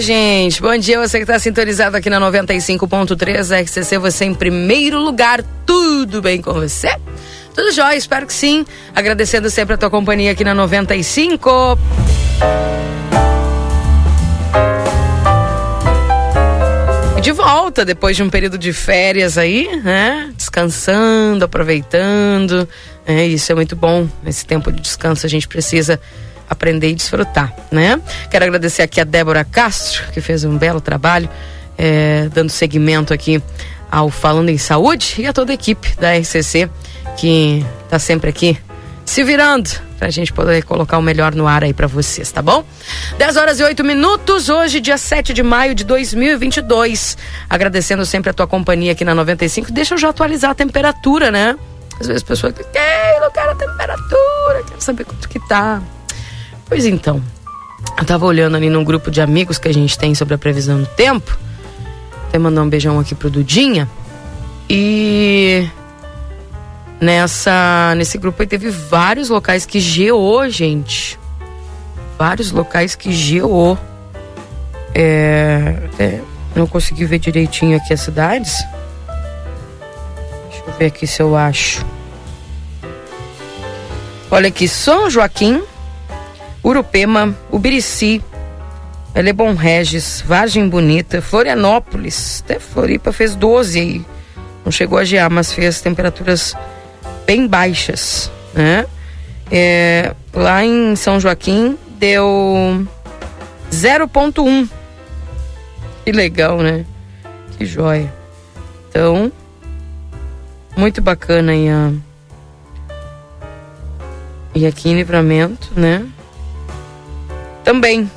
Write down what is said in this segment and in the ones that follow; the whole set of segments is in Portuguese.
Gente. Bom dia, você que está sintonizado aqui na 95.3 RCC, você em primeiro lugar. Tudo bem com você? Tudo jóia, espero que sim. Agradecendo sempre a tua companhia aqui na 95. De volta depois de um período de férias aí, né? Descansando, aproveitando. É, isso é muito bom. Esse tempo de descanso a gente precisa aprender e desfrutar, né? Quero agradecer aqui a Débora Castro, que fez um belo trabalho, é, dando seguimento aqui ao Falando em Saúde e a toda a equipe da RCC que está sempre aqui se virando para a gente poder colocar o melhor no ar aí para vocês, tá bom? 10 horas e 8 minutos, hoje, dia 7 de maio de 2022. Agradecendo sempre a tua companhia aqui na 95. Deixa eu já atualizar a temperatura, né? Às vezes a pessoa diz, eu quero a temperatura, quero saber quanto que tá. Pois então, eu tava olhando ali num grupo de amigos que a gente tem sobre a previsão do tempo. Até mandar um beijão aqui pro Dudinha. E nessa nesse grupo aí teve vários locais que geou, gente. Vários locais que geou. É, é, não consegui ver direitinho aqui as cidades. Deixa eu ver aqui se eu acho. Olha aqui, São Joaquim, Urupema, Ubirici, Lebon Regis, Vargem Bonita, Florianópolis, até Floripa fez 12 aí. Não chegou a gear, mas fez temperaturas bem baixas, né? É, lá em São Joaquim deu 0.1. Que legal, né? Que joia. Então, muito bacana aí a... E aqui em Livramento, né? Também.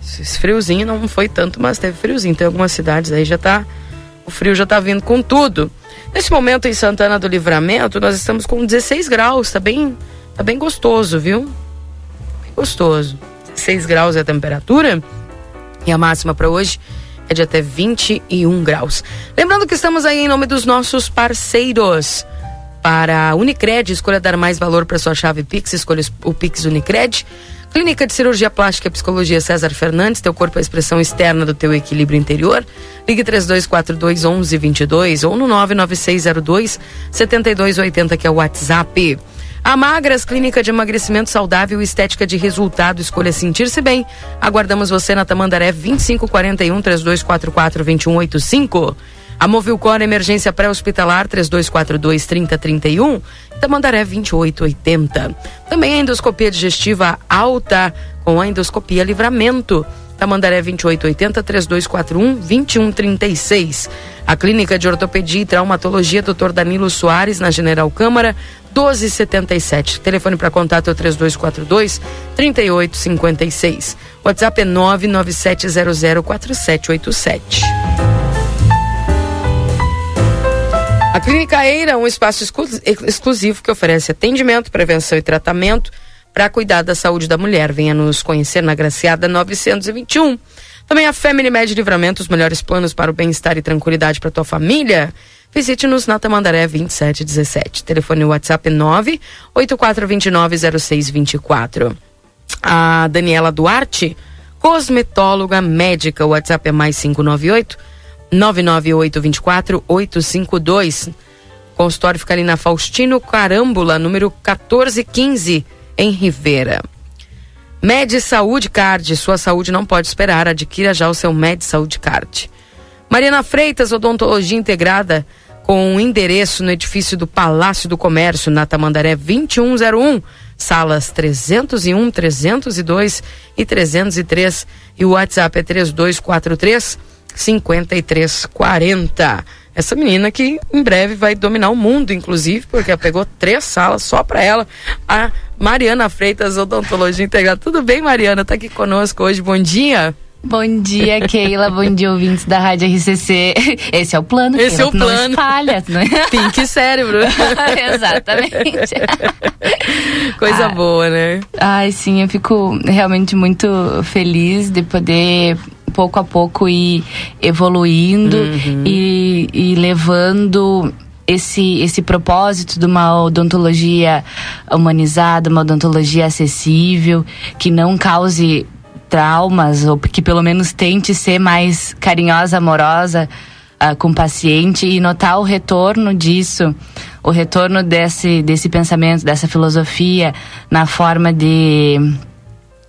Esse friozinho não foi tanto, mas teve friozinho. Tem algumas cidades aí já tá. O frio já tá vindo com tudo. Nesse momento em Santana do Livramento, nós estamos com 16 graus. Tá bem, tá bem gostoso, viu? Bem gostoso. 16 graus é a temperatura. E a máxima para hoje é de até 21 graus. Lembrando que estamos aí em nome dos nossos parceiros. Para a Unicred, escolha dar mais valor para sua chave Pix, escolha o Pix Unicred. Clínica de Cirurgia Plástica e Psicologia César Fernandes, teu corpo é a expressão externa do teu equilíbrio interior. Ligue 3242 1122 ou no 99602 7280 que é o WhatsApp. A Magras, Clínica de Emagrecimento Saudável e Estética de Resultado, escolha sentir-se bem. Aguardamos você na Tamandaré 2541 3244 2185. A Movilcor Emergência Pré-Hospitalar 3242 3031, Tamandaré 2880. Também a endoscopia digestiva alta com a endoscopia livramento. Tamandaré 2880 3241 2136. A Clínica de Ortopedia e Traumatologia Dr. Danilo Soares na General Câmara 1277. Telefone para contato é o 3242 3856. WhatsApp é 99700 4787. A Clínica Eira é um espaço exclusivo que oferece atendimento, prevenção e tratamento para cuidar da saúde da mulher. Venha nos conhecer na Graciada 921. Também a Family Med Livramento, os melhores planos para o bem-estar e tranquilidade para tua família. Visite-nos na Tamandaré 2717. Telefone WhatsApp 984290624. A Daniela Duarte, cosmetóloga médica, o WhatsApp é mais 598 99824 852. Consultório fica ali na Faustino Carambula, número 1415, em Rivera. Med Saúde Card, sua saúde não pode esperar. Adquira já o seu Med Saúde Card. Mariana Freitas, odontologia integrada, com um endereço no edifício do Palácio do Comércio, na Tamandaré 2101. salas 301, 302 e 303 e o WhatsApp é 3243 5340. Essa menina que em breve vai dominar o mundo, inclusive, porque ela pegou três salas só para ela. A Mariana Freitas, Odontologia Integrada. Tudo bem, Mariana? Tá aqui conosco hoje. Bom dia. Bom dia, Keila. Bom dia, ouvintes da Rádio RCC. Esse é o plano, Esse Keila, é o plano. Não espalha, né? Pink cérebro. Exatamente. Coisa ah, boa, né? Ai, sim, eu fico realmente muito feliz de poder pouco a pouco ir evoluindo uhum. e, e levando esse, esse propósito de uma odontologia humanizada, uma odontologia acessível, que não cause traumas, ou que pelo menos tente ser mais carinhosa, amorosa uh, com o paciente e notar o retorno disso, o retorno desse, desse pensamento, dessa filosofia na forma de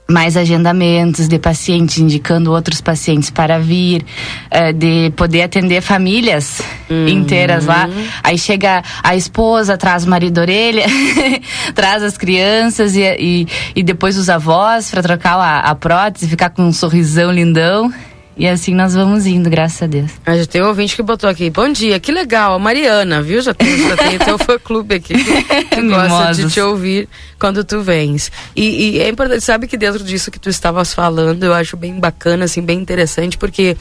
mais agendamentos de pacientes, indicando outros pacientes para vir, uh, de poder atender famílias uhum. inteiras lá. Aí chega a esposa, traz o marido orelha, traz as crianças e, e, e depois os avós para trocar a, a prótese, ficar com um sorrisão lindão. E assim nós vamos indo, graças a Deus. Ah, já tem um ouvinte que botou aqui. Bom dia, que legal, a Mariana, viu? Já tem, já tem teu fã clube aqui que, gosta de te ouvir quando tu vens. E, e, é importante, sabe que dentro disso que tu estavas falando, eu acho bem bacana, assim, bem interessante, porque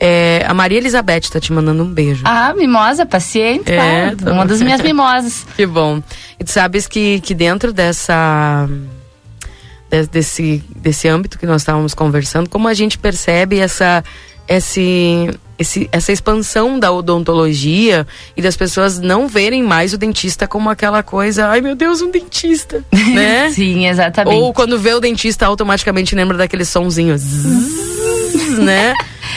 é, a Maria Elizabeth está te mandando um beijo. Ah, mimosa, paciente, é, tá. uma das minhas mimosas. que bom. E tu sabes que, que dentro dessa desse, desse âmbito que nós estávamos conversando, como a gente percebe essa, esse, esse, essa expansão da odontologia e das pessoas não verem mais o dentista como aquela coisa, ai meu Deus, um dentista, né? Sim, exatamente. Ou quando vê o dentista automaticamente lembra daquele sonzinho, zzz, né?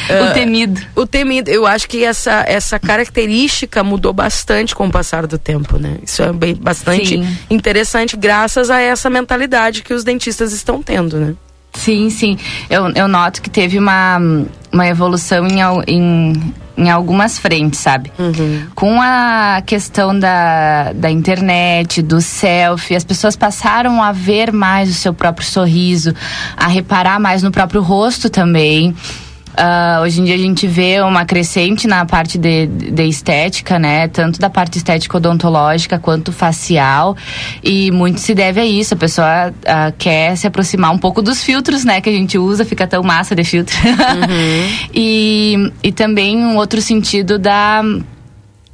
O ah, temido. o temido. Eu acho que essa, essa característica mudou bastante com o passar do tempo, né? Isso é bem, bastante Sim. interessante, graças a essa mentalidade que os dentistas estão tendo, né? Sim, sim. Eu, eu noto que teve uma, uma evolução em, em, em algumas frentes, sabe? Uhum. Com a questão da, da internet, do selfie, as pessoas passaram a ver mais o seu próprio sorriso, a reparar mais no próprio rosto também. Uh, hoje em dia a gente vê uma crescente na parte de, de estética, né? Tanto da parte estética odontológica quanto facial. E muito se deve a isso. A pessoa uh, quer se aproximar um pouco dos filtros, né? Que a gente usa, fica tão massa de filtro. Uhum. e, e também um outro sentido da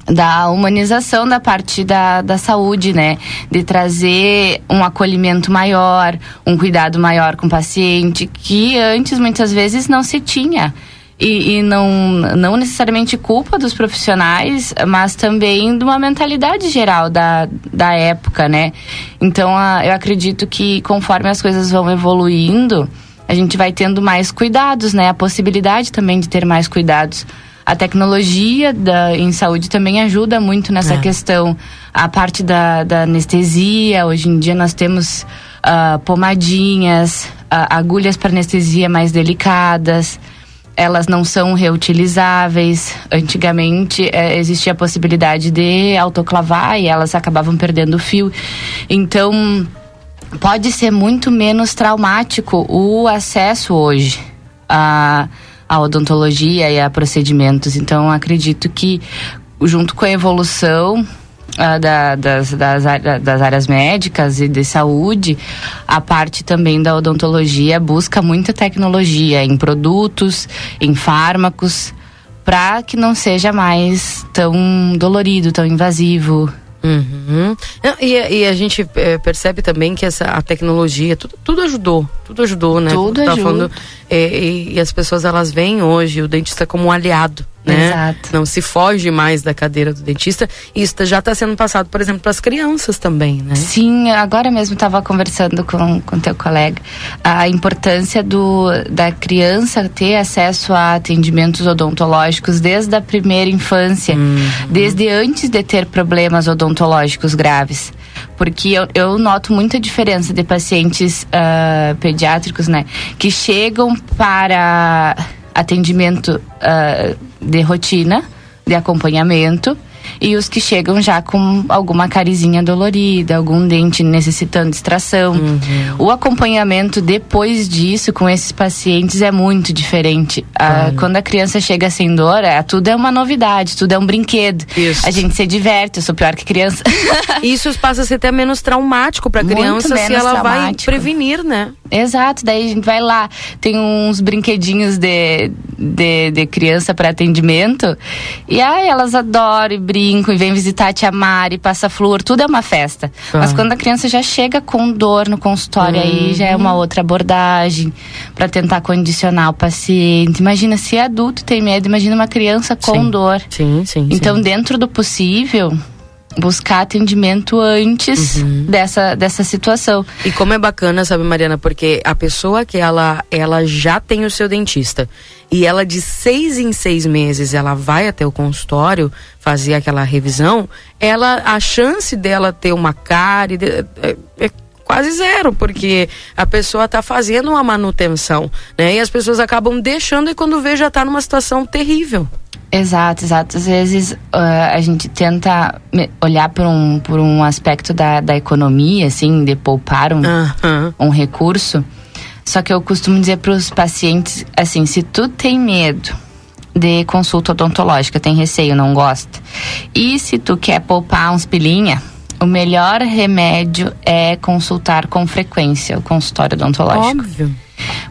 da humanização da parte da, da saúde, né? De trazer um acolhimento maior, um cuidado maior com o paciente, que antes muitas vezes não se tinha. E, e, não, não necessariamente culpa dos profissionais, mas também de uma mentalidade geral da, da época, né? Então, a, eu acredito que conforme as coisas vão evoluindo, a gente vai tendo mais cuidados, né? A possibilidade também de ter mais cuidados a tecnologia da, em saúde também ajuda muito nessa é. questão. A parte da, da, anestesia, hoje em dia nós temos uh, pomadinhas, uh, agulhas para anestesia mais delicadas elas não são reutilizáveis. Antigamente é, existia a possibilidade de autoclavar e elas acabavam perdendo o fio. Então pode ser muito menos traumático o acesso hoje a a odontologia e a procedimentos. Então, acredito que, junto com a evolução uh, da, das, das, das, áreas médicas e de saúde, a parte também da odontologia busca muita tecnologia em produtos, em fármacos, para que não seja mais tão dolorido, tão invasivo. Uhum. E, e, a gente é, percebe também que essa a tecnologia tudo, tudo ajudou tudo ajudou né tudo tá ajuda. Falando, é, e, e, as pessoas elas veem hoje o dentista como um aliado né? Exato. Não se foge mais da cadeira do dentista. Isso já está sendo passado, por exemplo, para as crianças também, né? Sim, agora mesmo estava conversando com, com teu colega a importância do, da criança ter acesso a atendimentos odontológicos desde a primeira infância, uhum. desde antes de ter problemas odontológicos graves porque eu, eu, noto muita diferença de pacientes uh, pediátricos, né, que chegam para atendimento uh, de rotina, de acompanhamento, e os que chegam já com alguma carizinha dolorida, algum dente necessitando extração. Uhum. O acompanhamento depois disso com esses pacientes é muito diferente. Ah, quando a criança chega sem dor, é, tudo é uma novidade, tudo é um brinquedo. Isso. A gente se diverte, eu sou pior que criança. Isso passa a ser até menos traumático para a criança se ela vai prevenir, né? Exato, daí a gente vai lá, tem uns brinquedinhos de, de, de criança para atendimento, e aí elas adoram e brincam, e vêm visitar a tia Mari, passa flor, tudo é uma festa. Ah. Mas quando a criança já chega com dor no consultório, uhum. aí já é uma outra abordagem para tentar condicionar o paciente. Imagina se é adulto tem medo, imagina uma criança com sim. dor. Sim, sim. Então, sim. dentro do possível, buscar atendimento antes uhum. dessa, dessa situação. E como é bacana, sabe, Mariana, porque a pessoa que ela, ela já tem o seu dentista e ela de seis em seis meses ela vai até o consultório fazer aquela revisão, ela a chance dela ter uma cárie é, é quase zero, porque a pessoa está fazendo uma manutenção, né? E as pessoas acabam deixando e quando vê já está numa situação terrível. Exato, exato. Às vezes uh, a gente tenta olhar por um, por um aspecto da, da economia, assim, de poupar um, um recurso. Só que eu costumo dizer para os pacientes, assim, se tu tem medo de consulta odontológica, tem receio, não gosta, e se tu quer poupar uns pilinha, o melhor remédio é consultar com frequência o consultório odontológico. Óbvio.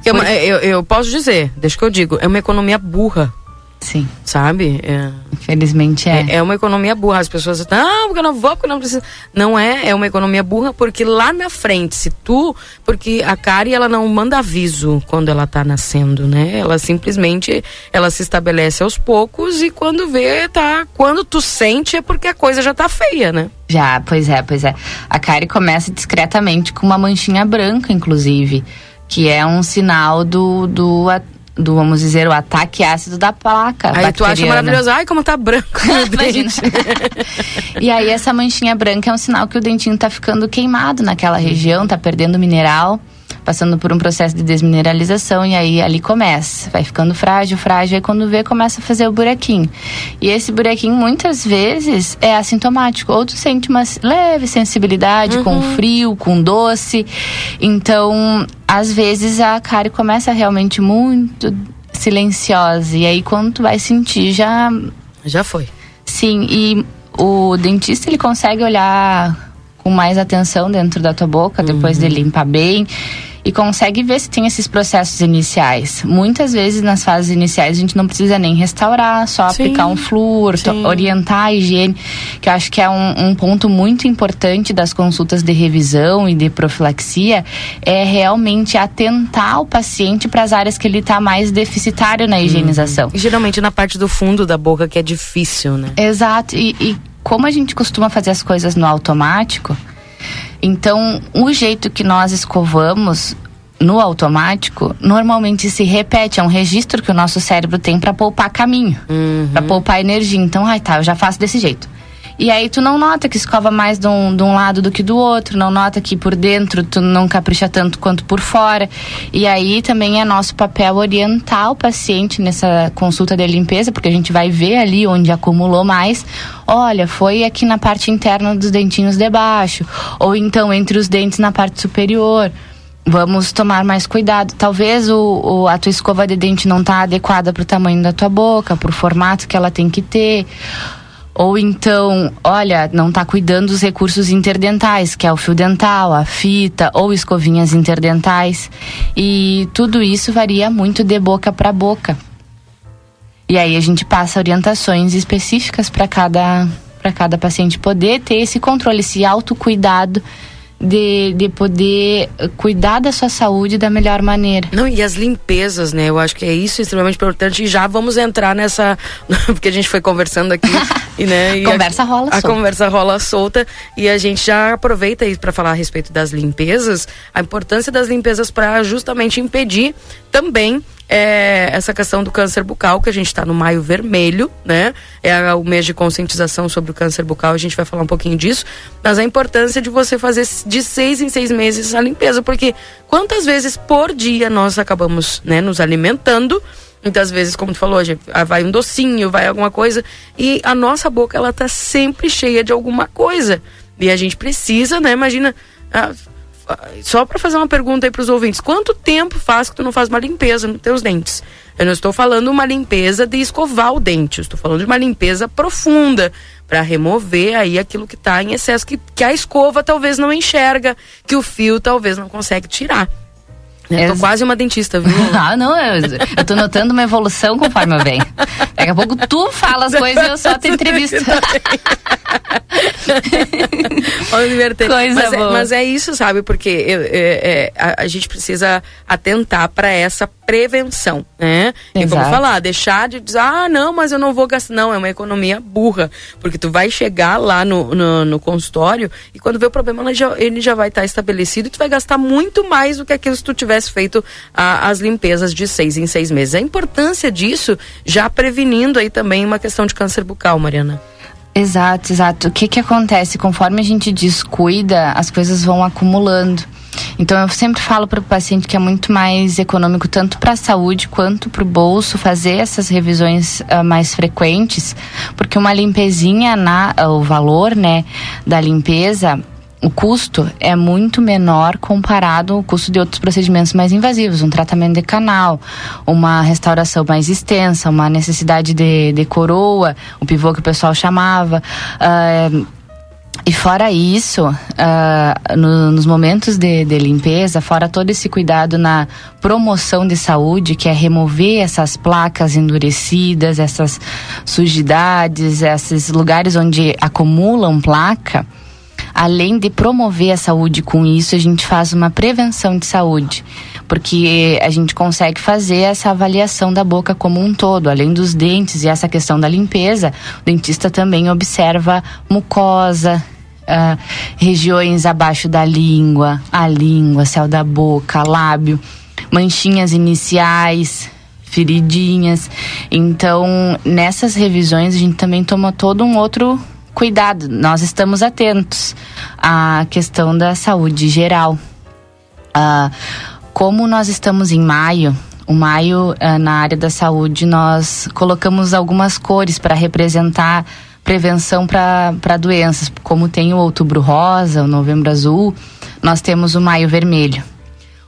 Por... Eu, eu, eu posso dizer, deixa que eu digo, é uma economia burra. Sim. Sabe? É. Infelizmente é. é. é. uma economia burra. As pessoas estão, ah, porque eu não vou, porque eu não preciso. Não é, é uma economia burra porque lá na frente, se tu. Porque a Kari, ela não manda aviso quando ela tá nascendo, né? Ela simplesmente, ela se estabelece aos poucos e quando vê, tá. Quando tu sente é porque a coisa já tá feia, né? Já, pois é, pois é. A Kari começa discretamente com uma manchinha branca, inclusive. Que é um sinal do, do do, vamos dizer, o ataque ácido da placa. Aí tu acha maravilhoso, ai, como tá branco Imagina. e aí essa manchinha branca é um sinal que o dentinho tá ficando queimado naquela região, tá perdendo mineral passando por um processo de desmineralização e aí ali começa, vai ficando frágil, frágil, aí quando vê começa a fazer o buraquinho. E esse buraquinho muitas vezes é assintomático, ou tu sente uma leve sensibilidade uhum. com frio, com doce. Então, às vezes a cárie começa realmente muito silenciosa e aí quando tu vai sentir já já foi. Sim, e o dentista ele consegue olhar com mais atenção dentro da tua boca depois uhum. de limpar bem e consegue ver se tem esses processos iniciais. Muitas vezes nas fases iniciais a gente não precisa nem restaurar, só sim, aplicar um flúor, orientar a higiene, que eu acho que é um, um, ponto muito importante das consultas de revisão e de profilaxia, é realmente atentar o paciente para as áreas que ele está mais deficitário na higienização. Uhum. E geralmente na parte do fundo da boca que é difícil, né? Exato. E, e como a gente costuma fazer as coisas no automático, então, o jeito que nós escovamos no automático, normalmente se repete, é um registro que o nosso cérebro tem para poupar caminho, uhum. para poupar energia. Então, ai tá, eu já faço desse jeito. E aí tu não nota que escova mais de um, de um lado do que do outro, não nota que por dentro tu não capricha tanto quanto por fora. E aí também é nosso papel orientar o paciente nessa consulta de limpeza, porque a gente vai ver ali onde acumulou mais. Olha, foi aqui na parte interna dos dentinhos de baixo, ou então entre os dentes na parte superior vamos tomar mais cuidado. Talvez o, o, a tua escova de dente não está adequada para o tamanho da tua boca, para o formato que ela tem que ter. Ou então, olha, não está cuidando dos recursos interdentais, que é o fio dental, a fita ou escovinhas interdentais. E tudo isso varia muito de boca para boca. E aí a gente passa orientações específicas para cada para cada paciente poder ter esse controle, esse autocuidado de, de poder cuidar da sua saúde da melhor maneira. Não, e as limpezas, né? Eu acho que é isso extremamente importante. E já vamos entrar nessa. Porque a gente foi conversando aqui. e, né, e conversa a, rola a solta. A conversa rola solta. E a gente já aproveita isso para falar a respeito das limpezas, a importância das limpezas para justamente impedir também é essa questão do câncer bucal, que a gente está no maio vermelho, né? É o mês de conscientização sobre o câncer bucal, a gente vai falar um pouquinho disso. Mas a importância de você fazer de seis em seis meses a limpeza, porque quantas vezes por dia nós acabamos né, nos alimentando Muitas vezes, como tu falou, ah, vai um docinho, vai alguma coisa. E a nossa boca, ela tá sempre cheia de alguma coisa. E a gente precisa, né? Imagina. Só para fazer uma pergunta aí para os ouvintes: quanto tempo faz que tu não faz uma limpeza nos teus dentes? Eu não estou falando uma limpeza de escovar o dente, eu estou falando de uma limpeza profunda para remover aí aquilo que está em excesso, que, que a escova talvez não enxerga, que o fio talvez não consegue tirar. Eu tô quase uma dentista, viu? ah, não, eu, eu tô notando uma evolução conforme eu venho. Daqui a pouco tu fala as coisas e eu só te entrevisto. Vamos inverter. Coisa mas, é, boa. É, mas é isso, sabe? Porque eu, é, é, a, a, gente precisa atentar para essa prevenção, né? Exato. E como falar, deixar de dizer, ah, não, mas eu não vou gastar. Não, é uma economia burra. Porque tu vai chegar lá no, no, no consultório e quando vê o problema, ele já, ele já vai estar tá estabelecido e tu vai gastar muito mais do que aquilo se tu tivesse feito a, as limpezas de seis em seis meses. A importância disso já prevenindo aí também uma questão de câncer bucal, Mariana. Exato, exato. O que que acontece? Conforme a gente descuida, as coisas vão acumulando. Então eu sempre falo para o paciente que é muito mais econômico tanto para a saúde quanto para o bolso fazer essas revisões uh, mais frequentes, porque uma limpezinha na o valor, né, da limpeza o custo é muito menor comparado ao custo de outros procedimentos mais invasivos, um tratamento de canal, uma restauração mais extensa, uma necessidade de, de coroa, o pivô que o pessoal chamava. Uh, e fora isso, uh, no, nos momentos de, de, limpeza, fora todo esse cuidado na promoção de saúde, que é remover essas placas endurecidas, essas sujidades, esses lugares onde acumulam placa, além de promover a saúde com isso, a gente faz uma prevenção de saúde, porque a gente consegue fazer essa avaliação da boca como um todo, além dos dentes e essa questão da limpeza, o dentista também observa mucosa, Uh, regiões abaixo da língua, a língua, céu da boca, lábio, manchinhas iniciais, feridinhas. Então, nessas revisões, a gente também toma todo um outro cuidado, nós estamos atentos à questão da saúde geral. Uh, como nós estamos em maio, o maio uh, na área da saúde, nós colocamos algumas cores para representar prevenção para doenças, como tem o outubro rosa, o novembro azul, nós temos o maio vermelho.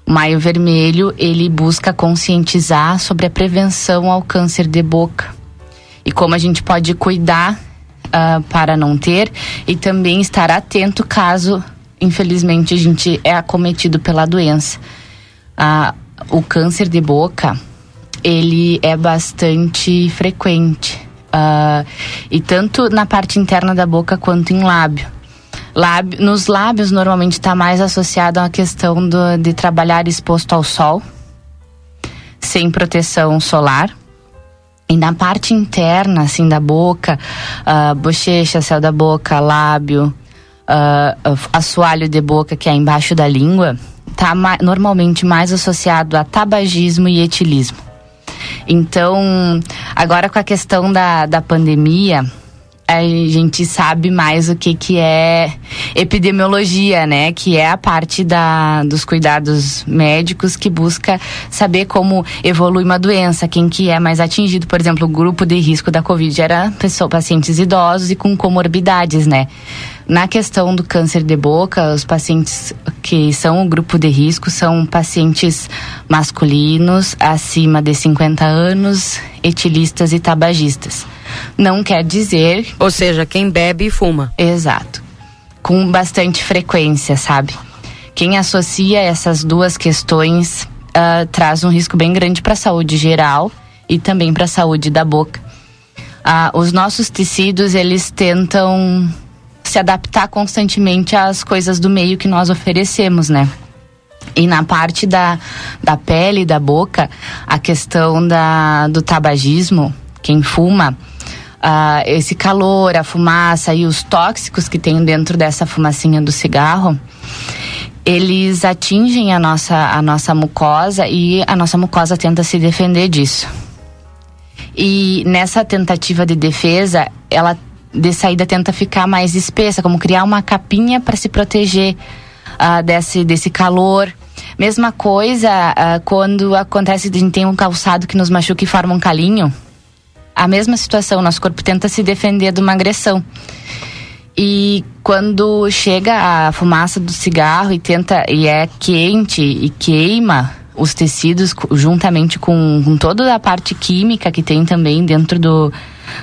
O maio vermelho, ele busca conscientizar sobre a prevenção ao câncer de boca e como a gente pode cuidar uh, para não ter e também estar atento caso, infelizmente, a gente é acometido pela doença. Uh, o câncer de boca, ele é bastante frequente. Uh, e tanto na parte interna da boca quanto em lábio. lábio nos lábios, normalmente está mais associado à questão do, de trabalhar exposto ao sol, sem proteção solar. E na parte interna, assim, da boca, uh, bochecha, céu da boca, lábio, uh, assoalho de boca, que é embaixo da língua, tá ma normalmente mais associado a tabagismo e etilismo. Então, agora com a questão da, da pandemia, a gente sabe mais o que, que é epidemiologia, né? Que é a parte da, dos cuidados médicos que busca saber como evolui uma doença, quem que é mais atingido. Por exemplo, o grupo de risco da Covid era pessoa, pacientes idosos e com comorbidades, né? Na questão do câncer de boca, os pacientes que são o grupo de risco são pacientes masculinos acima de 50 anos, etilistas e tabagistas. Não quer dizer. Ou seja, quem bebe e fuma. Exato. Com bastante frequência, sabe? Quem associa essas duas questões uh, traz um risco bem grande para a saúde geral e também para a saúde da boca. Uh, os nossos tecidos, eles tentam se adaptar constantemente às coisas do meio que nós oferecemos, né? E na parte da, da pele, da boca, a questão da, do tabagismo, quem fuma, uh, esse calor, a fumaça e os tóxicos que tem dentro dessa fumacinha do cigarro, eles atingem a nossa, a nossa mucosa e a nossa mucosa tenta se defender disso. E nessa tentativa de defesa, ela de saída tenta ficar mais espessa, como criar uma capinha para se proteger uh, desse, desse calor. Mesma coisa uh, quando acontece, a gente tem um calçado que nos machuca e forma um calinho. A mesma situação, nosso corpo tenta se defender de uma agressão. E quando chega a fumaça do cigarro e tenta e é quente e queima os tecidos juntamente com, com toda a parte química que tem também dentro do,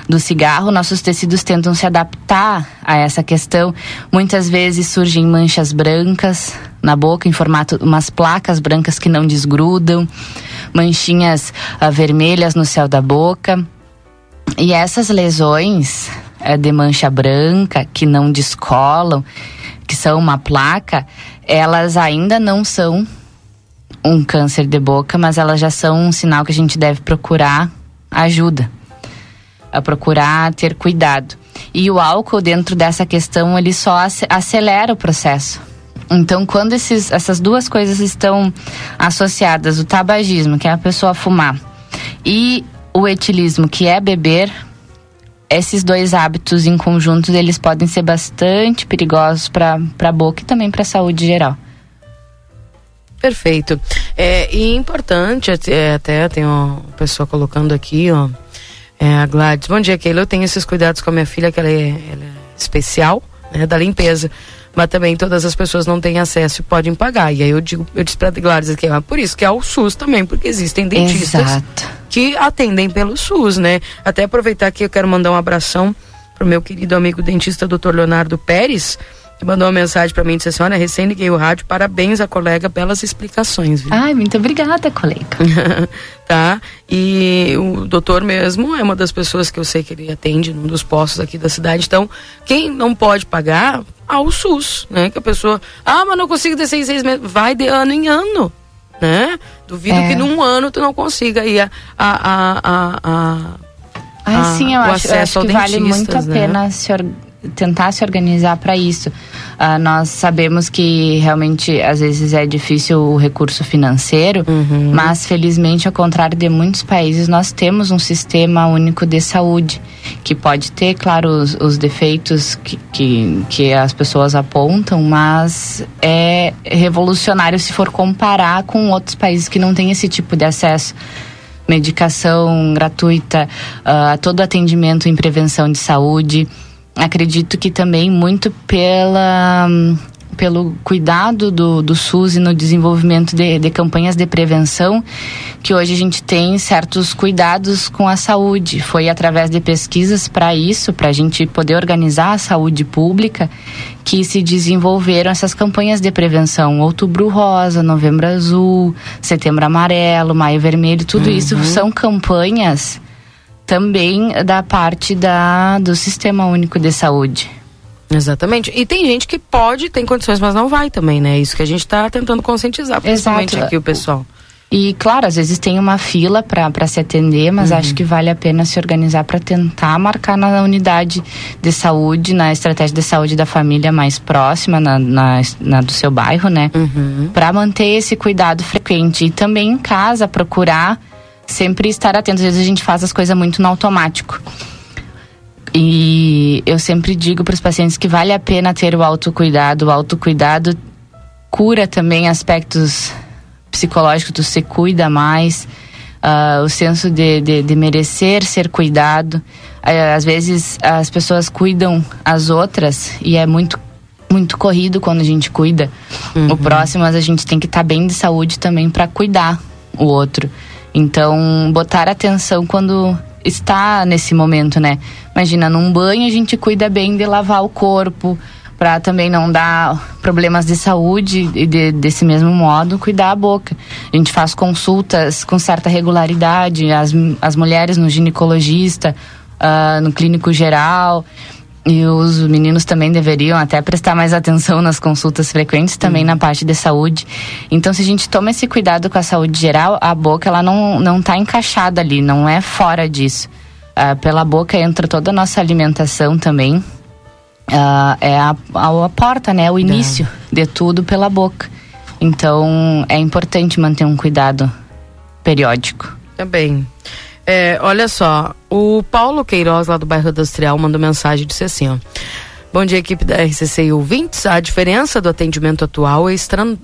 do cigarro, nossos tecidos tentam se adaptar a essa questão. Muitas vezes surgem manchas brancas na boca em formato umas placas brancas que não desgrudam, manchinhas uh, vermelhas no céu da boca. E essas lesões uh, de mancha branca que não descolam, que são uma placa, elas ainda não são um câncer de boca, mas elas já são um sinal que a gente deve procurar ajuda, a procurar ter cuidado. E o álcool dentro dessa questão ele só acelera o processo. Então, quando esses, essas duas coisas estão associadas, o tabagismo, que é a pessoa fumar, e o etilismo, que é beber, esses dois hábitos em conjunto, eles podem ser bastante perigosos para a boca e também para a saúde geral. Perfeito. É, e importante, é, até tem uma pessoa colocando aqui, ó, é, a Gladys. Bom dia, Keila. Eu tenho esses cuidados com a minha filha, que ela é, ela é especial, né, da limpeza. Mas também todas as pessoas não têm acesso e podem pagar. E aí eu digo, eu disse pra Gladys aqui, é por isso que é o SUS também, porque existem dentistas Exato. que atendem pelo SUS, né? Até aproveitar que eu quero mandar um abração pro meu querido amigo dentista, doutor Leonardo Pérez que mandou uma mensagem para mim e disse assim: Olha, recém liguei o rádio, parabéns a colega pelas explicações. Viu? Ai, muito obrigada, colega. tá? E o doutor mesmo é uma das pessoas que eu sei que ele atende num dos postos aqui da cidade. Então, quem não pode pagar, ao SUS, né? Que a pessoa, ah, mas não consigo ter seis, seis meses. Vai de ano em ano, né? Duvido é. que num ano tu não consiga ir a. a, a, a, a ah, sim, eu acho, eu acho que vale muito a né? pena se organizar tentar se organizar para isso. Uh, nós sabemos que realmente às vezes é difícil o recurso financeiro, uhum. mas felizmente, ao contrário de muitos países, nós temos um sistema único de saúde que pode ter, claro, os, os defeitos que, que, que as pessoas apontam, mas é revolucionário se for comparar com outros países que não têm esse tipo de acesso medicação gratuita, uh, todo atendimento em prevenção de saúde acredito que também muito pela pelo cuidado do, do SUS e no desenvolvimento de, de, campanhas de prevenção, que hoje a gente tem certos cuidados com a saúde. Foi através de pesquisas para isso, para a gente poder organizar a saúde pública, que se desenvolveram essas campanhas de prevenção. Outubro Rosa, Novembro Azul, Setembro Amarelo, Maio Vermelho, tudo uhum. isso são campanhas também da parte da, do Sistema Único de Saúde. Exatamente. E tem gente que pode, tem condições, mas não vai também, né? É isso que a gente está tentando conscientizar, principalmente Exato. aqui o pessoal. E claro, às vezes tem uma fila para se atender, mas uhum. acho que vale a pena se organizar para tentar marcar na unidade de saúde, na estratégia de saúde da família mais próxima, na, na, na do seu bairro, né? Uhum. Para manter esse cuidado frequente. E também em casa procurar sempre estar atento. Às vezes a gente faz as coisas muito no automático. E eu sempre digo para os pacientes que vale a pena ter o autocuidado. O autocuidado cura também aspectos psicológicos, tu se cuida mais. Uh, o senso de, de, de, merecer ser cuidado. Uh, às vezes as pessoas cuidam as outras e é muito muito corrido quando a gente cuida uhum. o próximo, mas a gente tem que estar tá bem de saúde também para cuidar o outro. Então, botar atenção quando está nesse momento, né? Imagina, num banho a gente cuida bem de lavar o corpo, para também não dar problemas de saúde e de, desse mesmo modo cuidar a boca. A gente faz consultas com certa regularidade, as, as mulheres no ginecologista, uh, no clínico geral. E os meninos também deveriam até prestar mais atenção nas consultas frequentes, também uhum. na parte de saúde. Então, se a gente toma esse cuidado com a saúde geral, a boca ela não não está encaixada ali, não é fora disso. Uh, pela boca entra toda a nossa alimentação também. Uh, é a, a, a, porta, né? O início é. de tudo pela boca. Então, é importante manter um cuidado periódico. Também. É, olha só, o Paulo Queiroz, lá do bairro Industrial, mandou mensagem e disse assim: ó, Bom dia, equipe da RCC e ouvintes. A diferença do atendimento atual é,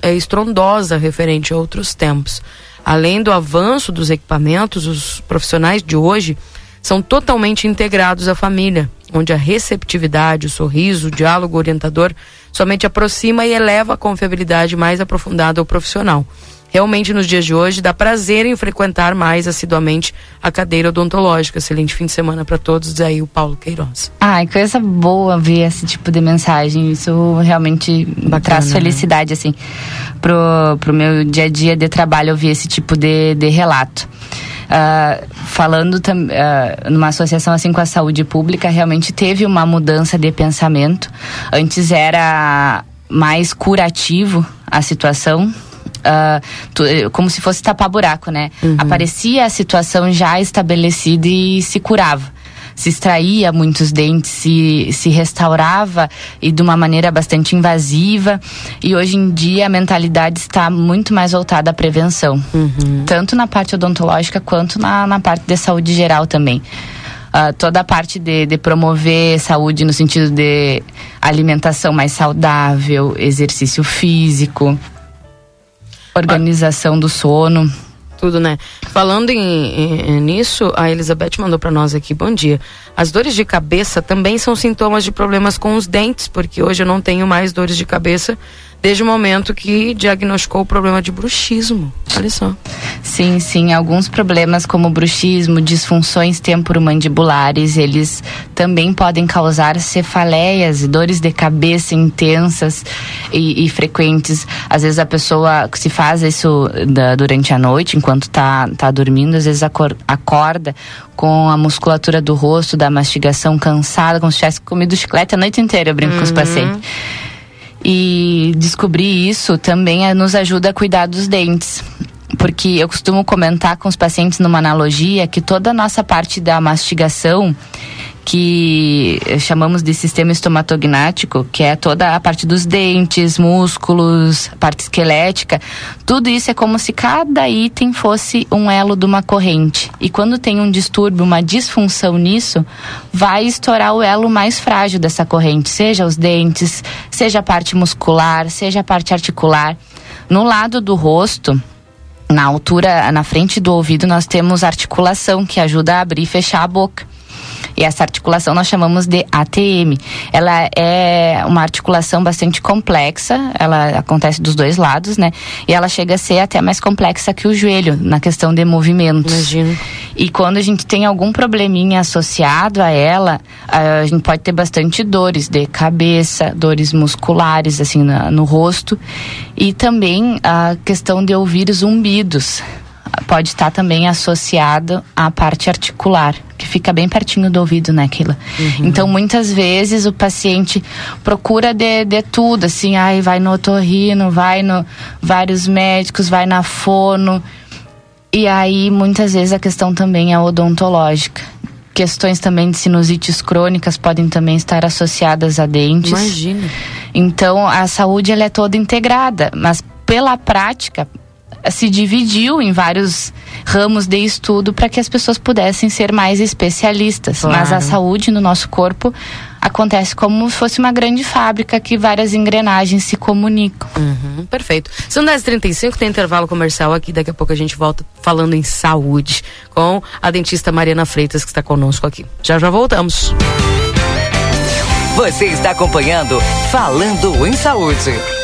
é estrondosa referente a outros tempos. Além do avanço dos equipamentos, os profissionais de hoje são totalmente integrados à família, onde a receptividade, o sorriso, o diálogo orientador somente aproxima e eleva a confiabilidade mais aprofundada ao profissional. Realmente, nos dias de hoje, dá prazer em frequentar mais assiduamente a cadeira odontológica. Excelente fim de semana para todos, aí o Paulo Queiroz. Ai, coisa boa ver esse tipo de mensagem. Isso realmente Bacana, traz né? felicidade, né? assim, pro, pro meu dia a dia de trabalho ouvir esse tipo de, de relato. Uh, falando uh, numa associação assim com a saúde pública, realmente teve uma mudança de pensamento. Antes era mais curativo a situação, Uh, tu, como se fosse tapar buraco, né? Uhum. Aparecia a situação já estabelecida e se curava se extraía muitos dentes, se, se restaurava e de uma maneira bastante invasiva. E hoje em dia a mentalidade está muito mais voltada à prevenção, uhum. tanto na parte odontológica quanto na, na parte de saúde geral também. Uh, toda a parte de, de, promover saúde no sentido de alimentação mais saudável, exercício físico, organização do sono tudo, né? Falando em, em, nisso, a Elizabeth mandou para nós aqui, bom dia. As dores de cabeça também são sintomas de problemas com os dentes, porque hoje eu não tenho mais dores de cabeça desde o momento que diagnosticou o problema de bruxismo. Olha só. Sim, sim. Alguns problemas como bruxismo, disfunções temporomandibulares, eles também podem causar cefaleias e dores de cabeça intensas e, e, frequentes. Às vezes a pessoa se faz isso da, durante a noite, enquanto tá, tá dormindo, às vezes acorda com a musculatura do rosto, da mastigação cansada, como se tivesse comido chiclete a noite inteira, eu brinco uhum. com os uhum. pacientes. E descobrir isso também é, nos ajuda a cuidar dos dentes. Porque eu costumo comentar com os pacientes numa analogia que toda a nossa parte da mastigação que chamamos de sistema estomatognático, que é toda a parte dos dentes, músculos, parte esquelética, tudo isso é como se cada item fosse um elo de uma corrente. E quando tem um distúrbio, uma disfunção nisso, vai estourar o elo mais frágil dessa corrente, seja os dentes, seja a parte muscular, seja a parte articular. No lado do rosto, na altura, na frente do ouvido, nós temos articulação que ajuda a abrir e fechar a boca. E essa articulação nós chamamos de ATM. Ela é uma articulação bastante complexa, ela acontece dos dois lados, né? E ela chega a ser até mais complexa que o joelho na questão de movimentos. Imagino. E quando a gente tem algum probleminha associado a ela, a gente pode ter bastante dores de cabeça, dores musculares, assim, no rosto. E também a questão de ouvir zumbidos pode estar também associado à parte articular, que fica bem pertinho do ouvido, né, Keila? Uhum. Então, muitas vezes o paciente procura de, de tudo, assim, ai, vai no otorrino, vai no vários médicos, vai na fono. E aí, muitas vezes, a questão também é odontológica. Questões também de sinusites crônicas podem também estar associadas a dentes. Imagina. Então, a saúde ela é toda integrada, mas pela prática, se dividiu em vários ramos de estudo para que as pessoas pudessem ser mais especialistas. Claro. Mas a saúde no nosso corpo acontece como se fosse uma grande fábrica que várias engrenagens se comunicam. Uhum, perfeito. São 10h35, tem intervalo comercial aqui. Daqui a pouco a gente volta falando em saúde com a dentista Mariana Freitas, que está conosco aqui. Já já voltamos. Você está acompanhando Falando em Saúde.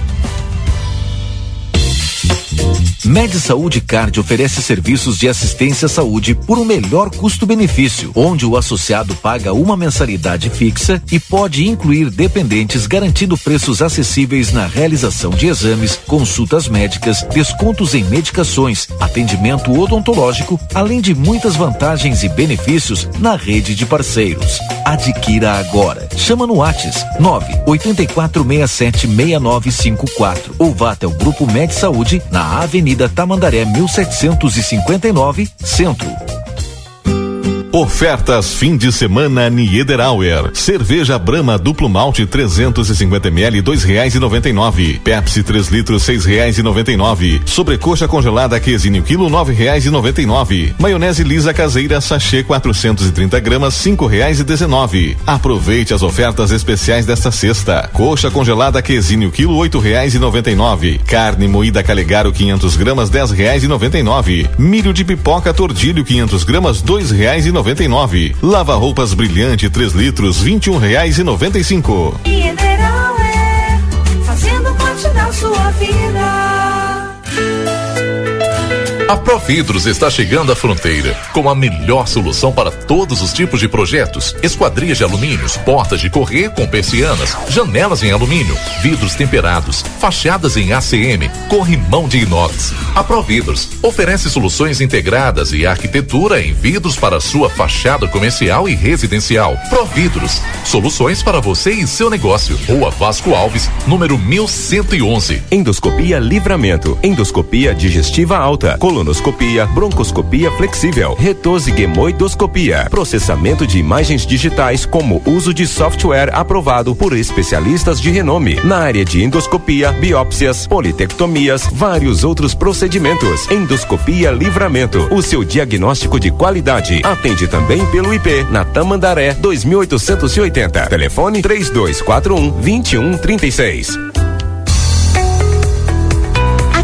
Med Saúde Card oferece serviços de assistência à saúde por um melhor custo-benefício, onde o associado paga uma mensalidade fixa e pode incluir dependentes garantindo preços acessíveis na realização de exames, consultas médicas, descontos em medicações, atendimento odontológico, além de muitas vantagens e benefícios na rede de parceiros. Adquira agora. Chama no Whats 984676954 ou vá até o Grupo Med Saúde na Avenida Tamandaré 1759, Centro. Ofertas fim de semana Niederauer. Cerveja Brahma duplo malte 350 ml dois reais e noventa e nove. Pepsi 3 litros seis reais e noventa e nove. Sobrecoxa congelada quesinho quilo nove reais e noventa e nove. Maionese lisa caseira sachê 430 gramas cinco reais e dezenove. Aproveite as ofertas especiais desta sexta. Coxa congelada quesinho quilo oito reais e noventa e nove. Carne moída calegaro 500 gramas dez reais e noventa e nove. Milho de pipoca tordilho 500 gramas dois reais e noventa e nove. Lava roupas brilhante 3 litros vinte e um reais e noventa e cinco. É fazendo parte da sua vida. A Providros está chegando à fronteira com a melhor solução para todos os tipos de projetos: esquadrias de alumínios, portas de correr com persianas, janelas em alumínio, vidros temperados, fachadas em ACM, corrimão de inox. A Providros oferece soluções integradas e arquitetura em vidros para sua fachada comercial e residencial. Providros, soluções para você e seu negócio. Rua Vasco Alves, número 1111. Endoscopia Livramento, endoscopia digestiva alta, colonoscopia, broncoscopia flexível, retosiguemoidoscopia, processamento de imagens digitais como uso de software aprovado por especialistas de renome na área de endoscopia, biópsias, politectomias, vários outros procedimentos. Endoscopia Livramento, o seu diagnóstico de qualidade. Atende também pelo IP na Tamandaré 2880. Telefone 3241 2136.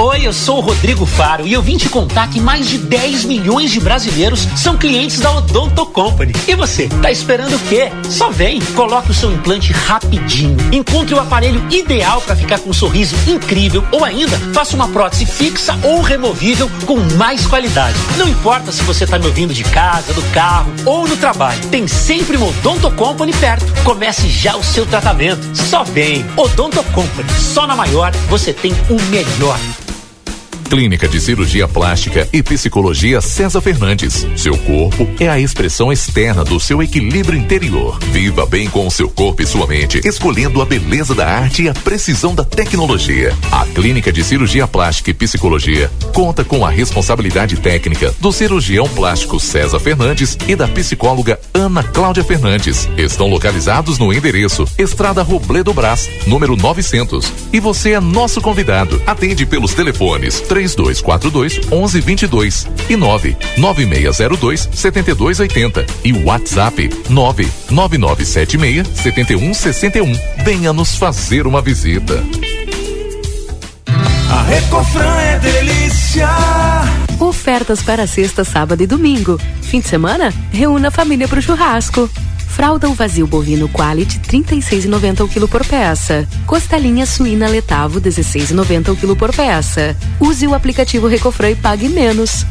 Oi, eu sou o Rodrigo Faro e eu vim te contar que mais de 10 milhões de brasileiros são clientes da Odonto Company. E você, tá esperando o quê? Só vem, coloque o seu implante rapidinho. Encontre o aparelho ideal para ficar com um sorriso incrível ou ainda faça uma prótese fixa ou removível com mais qualidade. Não importa se você tá me ouvindo de casa, do carro ou no trabalho, tem sempre uma Odonto Company perto. Comece já o seu tratamento. Só vem. Odonto Company, só na maior você tem o melhor. Clínica de Cirurgia Plástica e Psicologia César Fernandes. Seu corpo é a expressão externa do seu equilíbrio interior. Viva bem com o seu corpo e sua mente, escolhendo a beleza da arte e a precisão da tecnologia. A Clínica de Cirurgia Plástica e Psicologia conta com a responsabilidade técnica do cirurgião plástico César Fernandes e da psicóloga Ana Cláudia Fernandes. Estão localizados no endereço Estrada Robledo Brás, número 900. E você é nosso convidado. Atende pelos telefones 3242 1122 e 99602 7280 e WhatsApp 99976 7161. Venha nos fazer uma visita. A Recofran é delícia. Ofertas para sexta, sábado e domingo. Fim de semana? Reúna a família para o churrasco. Fralda o vazio bovino quality 36,90 o quilo por peça. Costelinha suína letavo 16,90 o quilo por peça. Use o aplicativo Recofran e pague menos.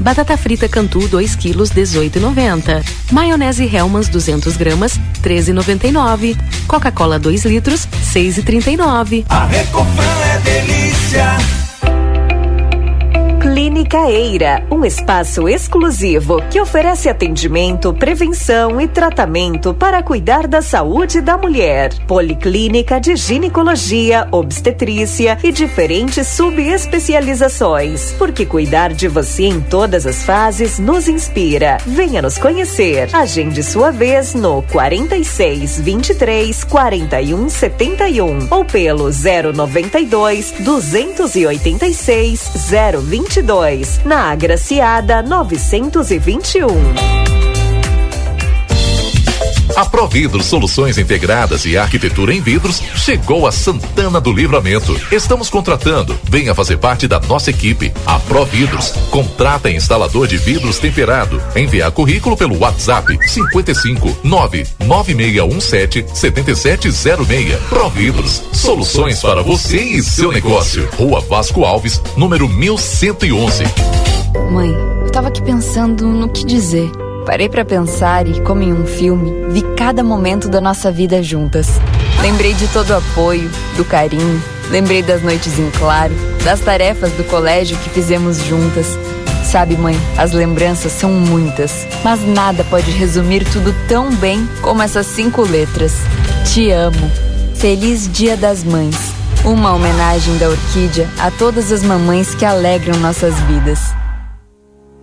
Batata frita Cantu 2 quilos 18,90. Maionese Hellmann's 200 gramas 13,99. Coca-Cola 2 litros 6,39. A Recofran é delícia. Clínica Eira, um espaço exclusivo que oferece atendimento, prevenção e tratamento para cuidar da saúde da mulher. Policlínica de ginecologia, obstetrícia e diferentes subespecializações. Porque cuidar de você em todas as fases nos inspira. Venha nos conhecer. Agende sua vez no 46 23 41 71 ou pelo 092 286 022 na Agraciada 921. A Providros Soluções Integradas e Arquitetura em Vidros chegou a Santana do Livramento. Estamos contratando. Venha fazer parte da nossa equipe. A Providros contrata instalador de vidros temperado. Enviar currículo pelo WhatsApp 55 99617 7706. Providros Soluções para você e seu negócio. Rua Vasco Alves, número 1111. Mãe, eu tava aqui pensando no que dizer. Parei para pensar e, como em um filme, vi cada momento da nossa vida juntas. Lembrei de todo o apoio, do carinho, lembrei das noites em claro, das tarefas do colégio que fizemos juntas. Sabe, mãe, as lembranças são muitas, mas nada pode resumir tudo tão bem como essas cinco letras. Te amo. Feliz Dia das Mães. Uma homenagem da Orquídea a todas as mamães que alegram nossas vidas.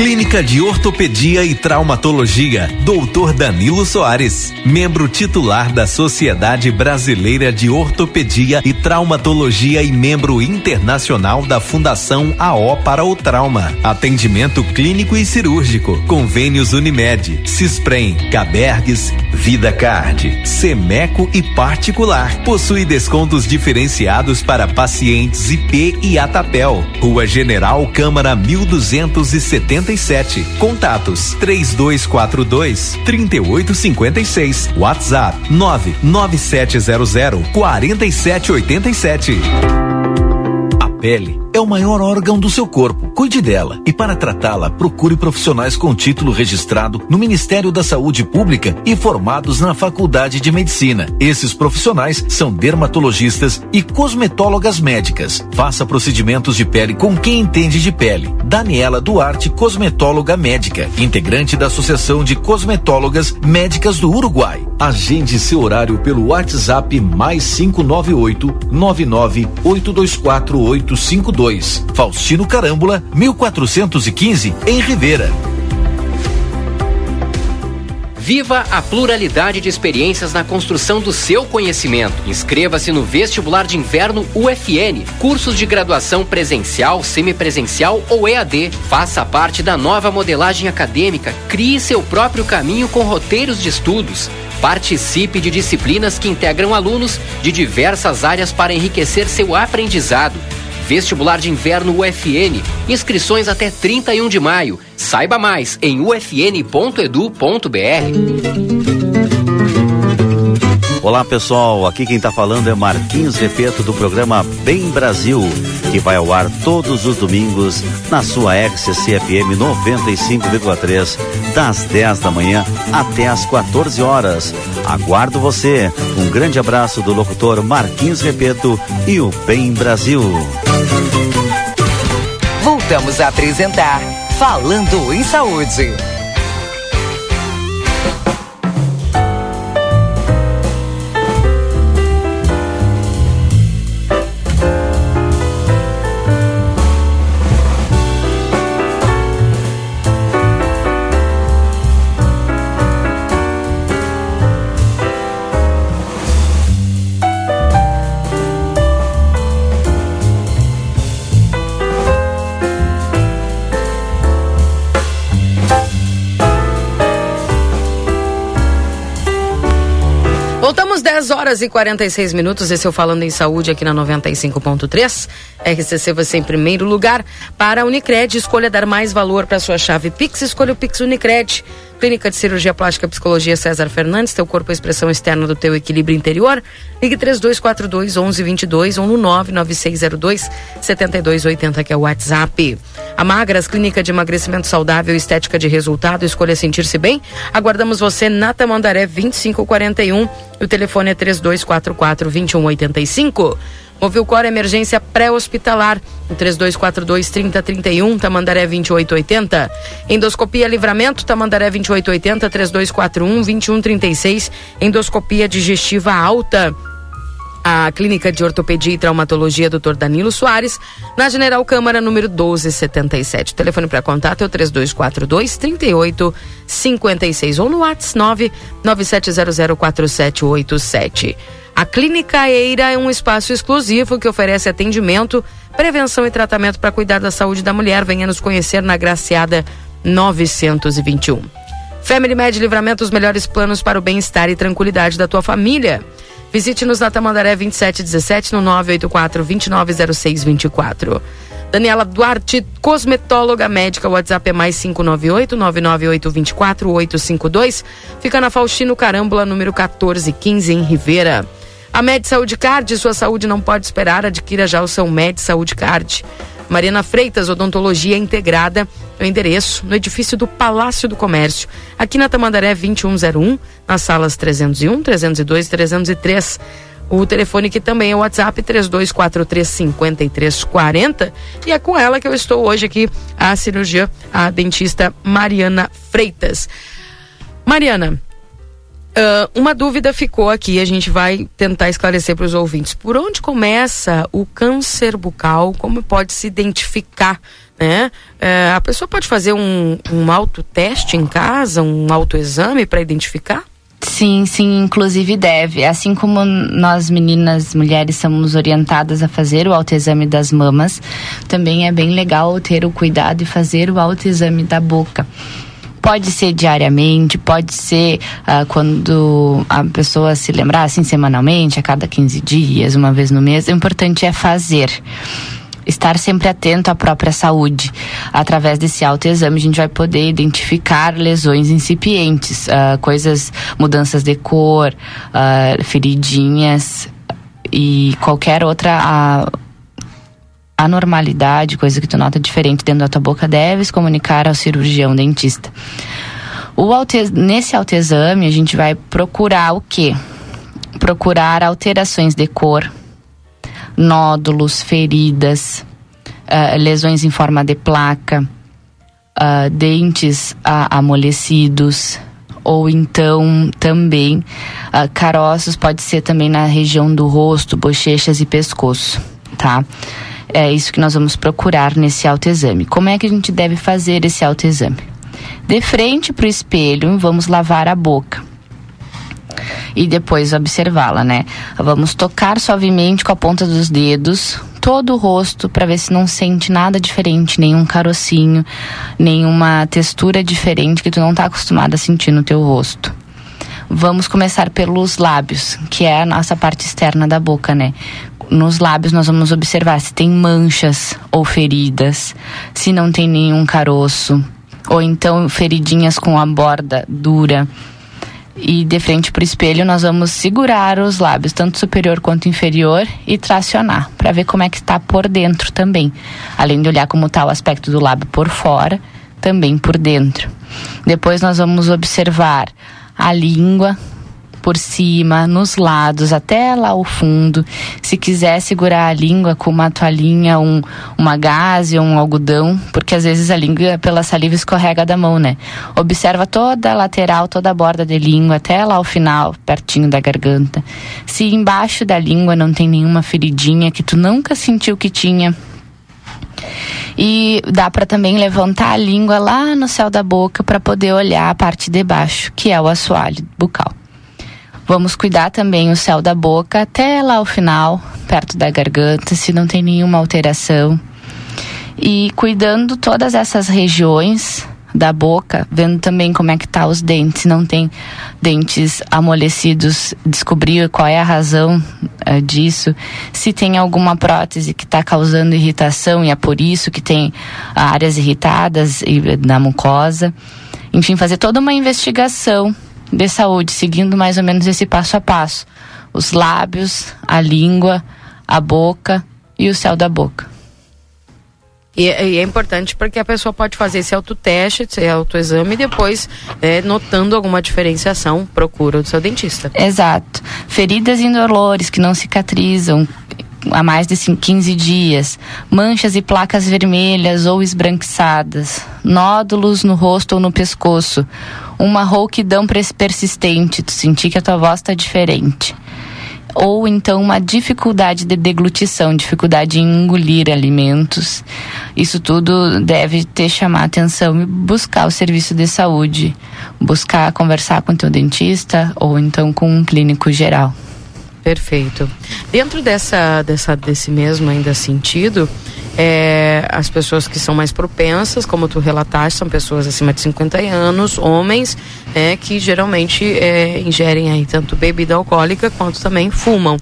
Clínica de Ortopedia e Traumatologia, Dr. Danilo Soares, membro titular da Sociedade Brasileira de Ortopedia e Traumatologia e membro internacional da Fundação AO para o Trauma. Atendimento clínico e cirúrgico. Convênios Unimed, Cisprem, Cabergues, Vida Card, Semeco e particular. Possui descontos diferenciados para pacientes IP e Atapel. Rua General Câmara 1270 57. Contatos 3242 3856. WhatsApp 99700 4787. Pele é o maior órgão do seu corpo. Cuide dela. E para tratá-la, procure profissionais com título registrado no Ministério da Saúde Pública e formados na Faculdade de Medicina. Esses profissionais são dermatologistas e cosmetólogas médicas. Faça procedimentos de pele com quem entende de pele. Daniela Duarte, cosmetóloga médica, integrante da Associação de Cosmetólogas Médicas do Uruguai. Agende seu horário pelo WhatsApp mais 598 99 824 852. Faustino Carambula, 1415, em Rivera. Viva a pluralidade de experiências na construção do seu conhecimento. Inscreva-se no Vestibular de Inverno UFN. Cursos de graduação presencial, semipresencial ou EAD. Faça parte da nova modelagem acadêmica. Crie seu próprio caminho com roteiros de estudos. Participe de disciplinas que integram alunos de diversas áreas para enriquecer seu aprendizado. Vestibular de Inverno UFN. Inscrições até 31 de maio. Saiba mais em ufn.edu.br. Olá pessoal, aqui quem está falando é Marquinhos Repeto do programa Bem Brasil, que vai ao ar todos os domingos na sua RCC-FM 95,3, das 10 da manhã até as 14 horas. Aguardo você. Um grande abraço do locutor Marquinhos Repeto e o Bem Brasil. Voltamos a apresentar Falando em Saúde. Horas e 46 minutos, esse é o Falando em Saúde aqui na 95.3. RCC você em primeiro lugar. Para a Unicred, escolha dar mais valor para sua chave Pix, escolha o Pix Unicred. Clínica de Cirurgia Plástica Psicologia César Fernandes, teu corpo é a expressão externa do teu equilíbrio interior. Ligue 3242 1122 ou no 99602 7280, que é o WhatsApp. A Magras, Clínica de Emagrecimento Saudável Estética de Resultado, escolha sentir-se bem. Aguardamos você na Tamandaré 2541 e o telefone é 3244 2185. Movilcor Emergência Pré-Hospitalar, o 3242-3031, Tamandaré 2880. Endoscopia Livramento, Tamandaré 2880, 3241-2136. Endoscopia Digestiva Alta. A Clínica de Ortopedia e Traumatologia Dr. Danilo Soares, na General Câmara, número 1277. O telefone para contato é o 3242 3856 ou no WhatsApp 997004787. A Clínica Eira é um espaço exclusivo que oferece atendimento, prevenção e tratamento para cuidar da saúde da mulher. Venha nos conhecer na Graciada 921. Family Med Livramento, os melhores planos para o bem-estar e tranquilidade da tua família. Visite-nos na Tamandaré 2717 no 984 290624. Daniela Duarte, cosmetóloga médica, WhatsApp é mais 598 998 24 852. Fica na Faustino Carâmbula, número 1415, em Rivera. A Med Saúde Card, sua saúde não pode esperar, adquira já o seu Med Saúde Card. Mariana Freitas, Odontologia Integrada, é o endereço no edifício do Palácio do Comércio, aqui na Tamandaré 2101, nas salas 301, 302 e 303. O telefone que também é o WhatsApp 32435340 e é com ela que eu estou hoje aqui, a cirurgia, a dentista Mariana Freitas. Mariana, Uh, uma dúvida ficou aqui, a gente vai tentar esclarecer para os ouvintes. Por onde começa o câncer bucal? Como pode se identificar? Né? Uh, a pessoa pode fazer um, um autoteste em casa, um autoexame para identificar? Sim, sim, inclusive deve. Assim como nós meninas, mulheres, somos orientadas a fazer o autoexame das mamas, também é bem legal ter o cuidado e fazer o autoexame da boca. Pode ser diariamente, pode ser uh, quando a pessoa se lembrar, assim, semanalmente, a cada 15 dias, uma vez no mês. O importante é fazer estar sempre atento à própria saúde. Através desse autoexame, a gente vai poder identificar lesões incipientes, uh, coisas, mudanças de cor, uh, feridinhas e qualquer outra. Uh, anormalidade, coisa que tu nota diferente dentro da tua boca, deves comunicar ao cirurgião dentista. O aute... Nesse autoexame, a gente vai procurar o quê? Procurar alterações de cor, nódulos, feridas, uh, lesões em forma de placa, uh, dentes uh, amolecidos, ou então também uh, caroços, pode ser também na região do rosto, bochechas e pescoço, tá? É isso que nós vamos procurar nesse autoexame. Como é que a gente deve fazer esse autoexame? De frente para o espelho, vamos lavar a boca e depois observá-la, né? Vamos tocar suavemente com a ponta dos dedos todo o rosto para ver se não sente nada diferente, nenhum carocinho, nenhuma textura diferente que tu não está acostumado a sentir no teu rosto. Vamos começar pelos lábios, que é a nossa parte externa da boca, né? Nos lábios nós vamos observar se tem manchas ou feridas, se não tem nenhum caroço, ou então feridinhas com a borda dura. E de frente para o espelho nós vamos segurar os lábios, tanto superior quanto inferior, e tracionar, para ver como é que está por dentro também. Além de olhar como está o aspecto do lábio por fora, também por dentro. Depois nós vamos observar a língua, por cima, nos lados, até lá ao fundo. Se quiser segurar a língua com uma toalhinha, um, uma gaze ou um algodão, porque às vezes a língua pela saliva escorrega da mão, né? Observa toda a lateral, toda a borda de língua, até lá ao final, pertinho da garganta. Se embaixo da língua não tem nenhuma feridinha que tu nunca sentiu que tinha, e dá para também levantar a língua lá no céu da boca para poder olhar a parte de baixo, que é o assoalho bucal. Vamos cuidar também o céu da boca até lá ao final, perto da garganta, se não tem nenhuma alteração. E cuidando todas essas regiões, da boca, vendo também como é que tá os dentes, se não tem dentes amolecidos, descobrir qual é a razão uh, disso, se tem alguma prótese que está causando irritação e é por isso que tem áreas irritadas na mucosa. Enfim, fazer toda uma investigação de saúde, seguindo mais ou menos esse passo a passo. Os lábios, a língua, a boca e o céu da boca. E, e, é importante porque a pessoa pode fazer esse autoteste, esse autoexame e depois, é, notando alguma diferenciação, procura o seu dentista. Exato. Feridas indolores que não cicatrizam há mais de 15 dias, manchas e placas vermelhas ou esbranquiçadas, nódulos no rosto ou no pescoço, uma rouquidão persistente, tu sentir que a tua voz está diferente ou então uma dificuldade de deglutição, dificuldade em engolir alimentos. Isso tudo deve ter chamar atenção e buscar o serviço de saúde, buscar conversar com teu dentista ou então com um clínico geral. Perfeito. Dentro dessa, dessa, desse mesmo ainda sentido, é, as pessoas que são mais propensas, como tu relataste, são pessoas acima de 50 anos, homens, é, que geralmente é, ingerem aí tanto bebida alcoólica quanto também fumam.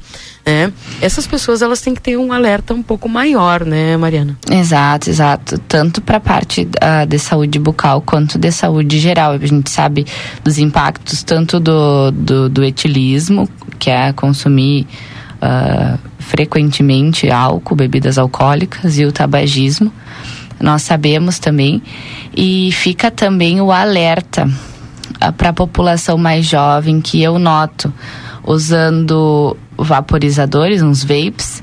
Né? Essas pessoas elas têm que ter um alerta um pouco maior, né, Mariana? Exato, exato. Tanto para a parte uh, de saúde bucal quanto de saúde geral. A gente sabe dos impactos tanto do, do, do etilismo, que é consumir uh, frequentemente álcool, bebidas alcoólicas e o tabagismo. Nós sabemos também. E fica também o alerta uh, para a população mais jovem que eu noto usando vaporizadores, uns vapes,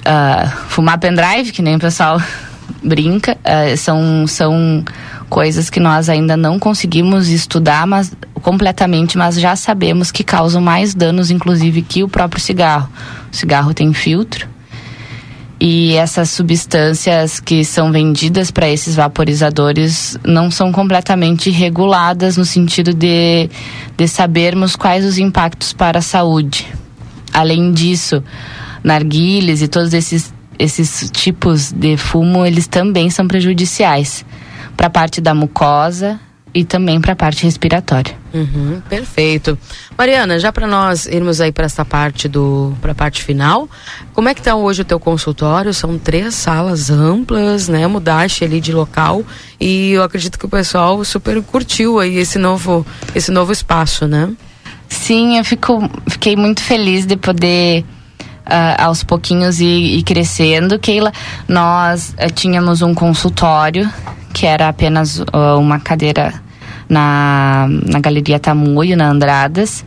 uh, fumar pendrive, que nem o pessoal brinca, são, são coisas que nós ainda não conseguimos estudar mas, completamente, mas já sabemos que causam mais danos, inclusive, que o próprio cigarro. O cigarro tem filtro. E essas substâncias que são vendidas para esses vaporizadores não são completamente reguladas no sentido de, de sabermos quais os impactos para a saúde. Além disso, narguilhas e todos esses, esses tipos de fumo, eles também são prejudiciais para a parte da mucosa e também para a parte respiratória. Uhum, perfeito. Mariana, já para nós irmos aí para essa parte do para a parte final, como é que está hoje o teu consultório? São três salas amplas, né? Mudaste ali de local e eu acredito que o pessoal super curtiu aí esse novo esse novo espaço, né? Sim, eu fico fiquei muito feliz de poder aos pouquinhos ir, ir crescendo. Keila, nós uh, tínhamos um consultório que era apenas uh, uma cadeira na, na Galeria Tamoio, na Andradas.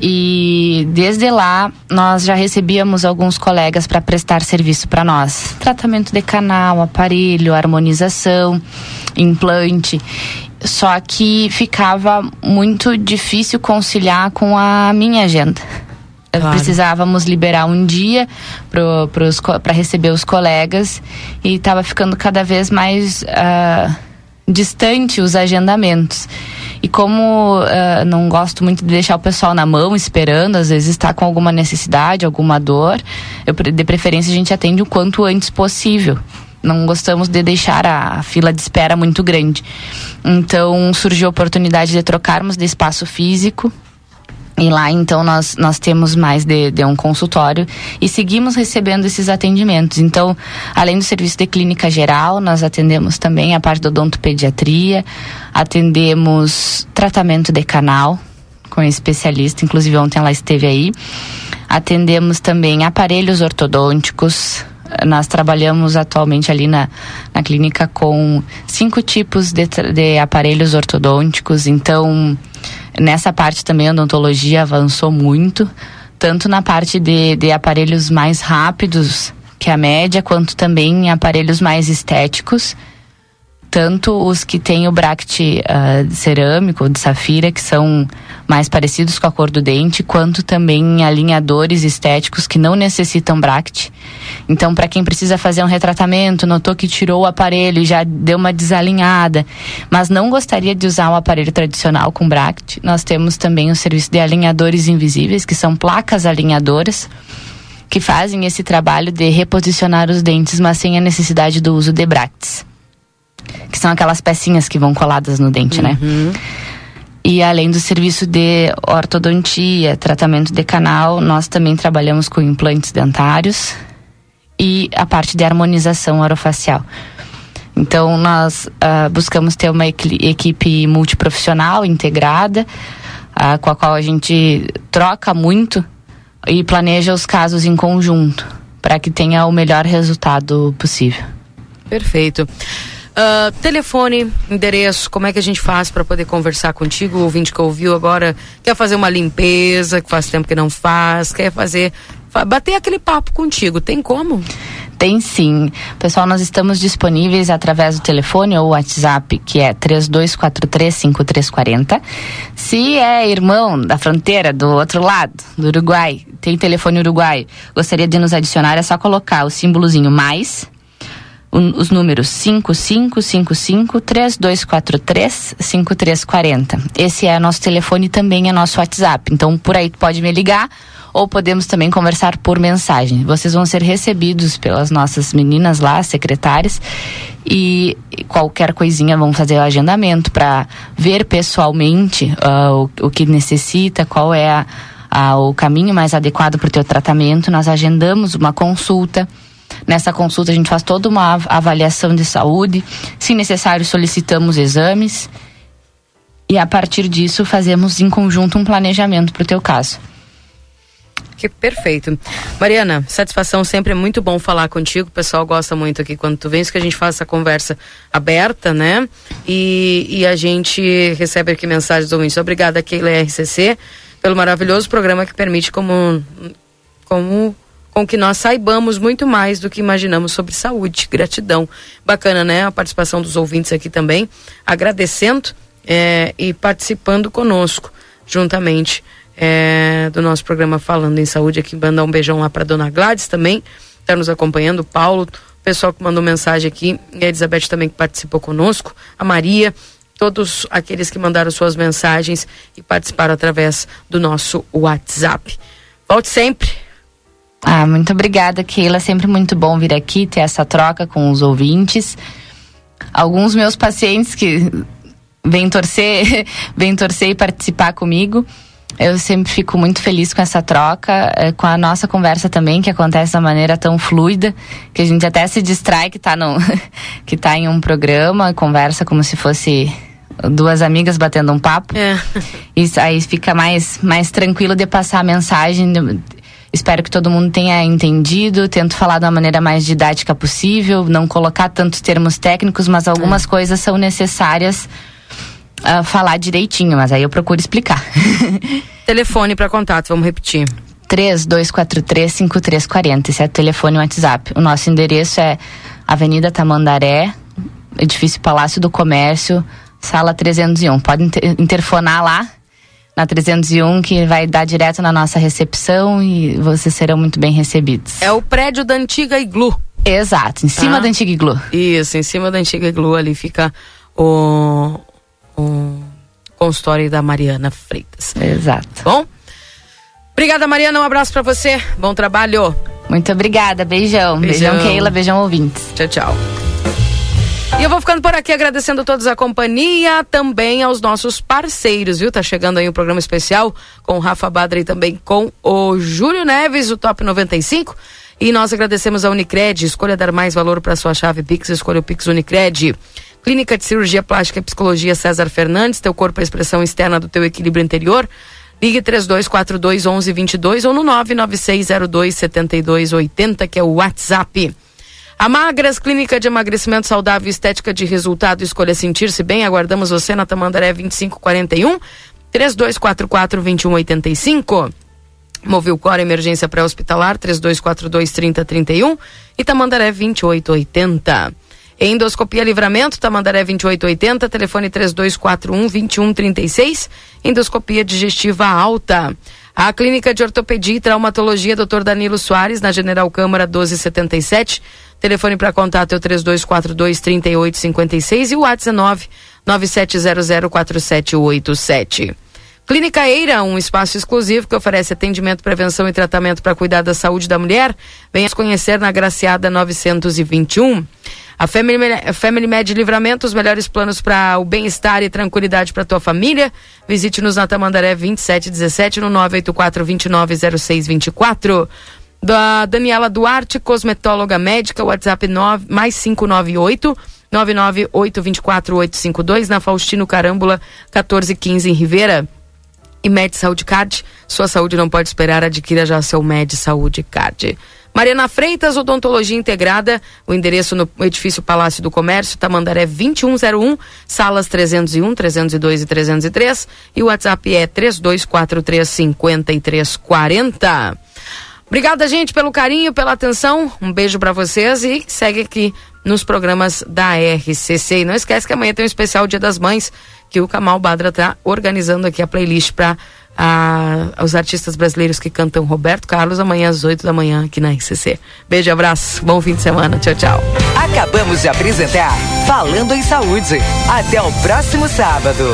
E desde lá nós já recebíamos alguns colegas para prestar serviço para nós. Tratamento de canal, aparelho, harmonização, implante. Só que ficava muito difícil conciliar com a minha agenda. Claro. Precisávamos liberar um dia para receber os colegas e estava ficando cada vez mais uh, distante os agendamentos. E como uh, não gosto muito de deixar o pessoal na mão esperando, às vezes está com alguma necessidade, alguma dor, eu, de preferência a gente atende o quanto antes possível não gostamos de deixar a fila de espera muito grande. Então surgiu a oportunidade de trocarmos de espaço físico e lá, então, nós, nós temos mais de, de, um consultório e seguimos recebendo esses atendimentos. Então, além do serviço de clínica geral, nós atendemos também a parte da odontopediatria, atendemos tratamento de canal com especialista, inclusive ontem ela esteve aí. Atendemos também aparelhos ortodônticos, nós trabalhamos atualmente ali na, na clínica com cinco tipos de, de aparelhos ortodônticos, então nessa parte também a odontologia avançou muito, tanto na parte de, de aparelhos mais rápidos que a média, quanto também em aparelhos mais estéticos tanto os que têm o bract uh, cerâmico, de safira, que são mais parecidos com a cor do dente, quanto também alinhadores estéticos que não necessitam bract. Então, para quem precisa fazer um retratamento, notou que tirou o aparelho e já deu uma desalinhada, mas não gostaria de usar um aparelho tradicional com bract, nós temos também o serviço de alinhadores invisíveis, que são placas alinhadoras que fazem esse trabalho de reposicionar os dentes, mas sem a necessidade do uso de bracts. Que são aquelas pecinhas que vão coladas no dente, né? E além do serviço de ortodontia, tratamento de canal, nós também trabalhamos com implantes dentários e a parte de harmonização orofacial. Então, nós ah, buscamos ter uma equi- equipe multiprofissional, integrada, ah, com a qual a gente troca muito e planeja os casos em conjunto, para que tenha o melhor resultado possível. Perfeito. Ah, telefone, endereço, como é que a gente faz para poder conversar contigo? O ouvinte que ouviu agora quer fazer uma limpeza, que faz tempo que não faz, quer fazer. fa- bater aquele papo contigo, tem como? Tem sim. Pessoal, nós estamos disponíveis através do telefone ou WhatsApp, que é 32435340. Se é irmão da fronteira, do outro lado, do Uruguai, tem telefone uruguaio, gostaria de nos adicionar, é só colocar o símbolozinho mais, os números 5555-3243-5340. Esse é nosso telefone e também é nosso WhatsApp. Então, por aí pode me ligar ou podemos também conversar por mensagem. Vocês vão ser recebidos pelas nossas meninas lá, secretárias, e qualquer coisinha vão fazer o agendamento para ver pessoalmente ah, o, o que necessita, qual é a- a- o caminho mais adequado para o teu tratamento. Nós agendamos uma consulta. Nessa consulta a gente faz toda uma av- avaliação de saúde. Se necessário, solicitamos exames. E a partir disso fazemos em conjunto um planejamento para o teu caso. Que perfeito. Mariana, satisfação sempre é muito bom falar contigo. O pessoal gosta muito aqui quando tu vens que a gente faz essa conversa aberta, né? E, e a gente recebe aqui mensagens do ouvintes. Obrigada, Keila RCC, pelo maravilhoso programa que permite como, como com que nós saibamos muito mais do que imaginamos sobre saúde. Gratidão. Bacana, né? A participação dos ouvintes aqui também. Agradecendo eh, e participando conosco, juntamente é, do nosso programa Falando em Saúde aqui. Mandar um beijão lá para dona Gladys também, está nos acompanhando, Paulo, pessoal que mandou mensagem aqui, e a Elizabeth também que participou conosco, a Maria, todos aqueles que mandaram suas mensagens e participaram através do nosso WhatsApp. Volte sempre. Ah, muito obrigada, Keila. Sempre muito bom vir aqui, ter essa troca com os ouvintes. Alguns meus pacientes que vêm torcer, vêm torcer e participar comigo. Eu sempre fico muito feliz com essa troca, eh, com a nossa conversa também, que acontece de uma maneira tão fluida, que a gente até se distrai que tá, no, que tá em um programa, conversa como se fosse duas amigas batendo um papo. Isso aí fica mais, mais tranquilo de passar a mensagem. Espero que todo mundo tenha entendido. Tento falar uma maneira mais didática possível, não colocar tantos termos técnicos, mas algumas coisas são necessárias ah, falar direitinho, mas aí eu procuro explicar. Telefone para contato, vamos repetir. 3243-5340. Esse é o telefone e o WhatsApp. O nosso endereço é Avenida Tamandaré, edifício Palácio do Comércio, sala 301. Pode inter- interfonar lá na 301 que vai dar direto na nossa recepção e vocês serão muito bem recebidos. É o prédio da antiga Iglu. Exato, em cima Ah. da antiga Iglu. Isso, em cima da antiga Iglu ali fica o, o consultório da Mariana Freitas. Exato. Bom? Obrigada, Mariana. Um abraço pra você. Bom trabalho. Muito obrigada. Beijão. Beijão, Beijão. Keila. Beijão, ouvintes. Tchau, tchau. E eu vou ficando por aqui agradecendo a todos a companhia, também aos nossos parceiros, viu? Tá chegando aí um programa especial com o Rafa Badra e também com o Júlio Neves, o Top 95. E nós agradecemos a Unicred, escolha dar mais valor para sua chave Pix, escolha o Pix Unicred. Clínica de Cirurgia Plástica e Psicologia César Fernandes, teu corpo é a expressão externa do teu equilíbrio interior. Ligue 3242 1122 ou no 99602 7280, que é o WhatsApp. A Magras, Clínica de Emagrecimento Saudável Estética de Resultado, escolha sentir-se bem. Aguardamos você na Tamandaré 2541 3244 2185. Movilcor Emergência Pré-Hospitalar 3242 3031 e Tamandaré 2880. Endoscopia Livramento, Tamandaré 2880, telefone 3241 2136. Endoscopia digestiva alta. A Clínica de Ortopedia e Traumatologia Dr. Danilo Soares, na General Câmara 1277. Telefone para contato é o 3242 3856 e o WhatsApp 97004787. Clínica Eira, um espaço exclusivo que oferece atendimento, prevenção e tratamento para cuidar da saúde da mulher. Venha conhecer na Graciada 921. A Family, Family Med Livramento, os melhores planos para o bem-estar e tranquilidade para tua família. Visite-nos na Tamandaré 2717 no 984 290624. Da Daniela Duarte, cosmetóloga médica, WhatsApp 9, mais 598 998248852 na Faustino Carambula 1415 em Rivera. E Med Saúde Card, sua saúde não pode esperar, adquira já seu Med Saúde Card. Mariana Freitas, Odontologia Integrada, o endereço no edifício Palácio do Comércio, Tamandaré 2101, salas 301, 302 e 303, e o WhatsApp é 3243 5340. Obrigada, gente, pelo carinho, pela atenção. Um beijo para vocês e segue aqui nos programas da RCC. E não esquece que amanhã tem um especial Dia das Mães que o Kamal Badra está organizando aqui a playlist para os artistas brasileiros que cantam Roberto Carlos amanhã às 8 da manhã aqui na RCC. Beijo, abraço, bom fim de semana. Tchau, tchau. Acabamos de apresentar Falando em Saúde. Até o próximo sábado.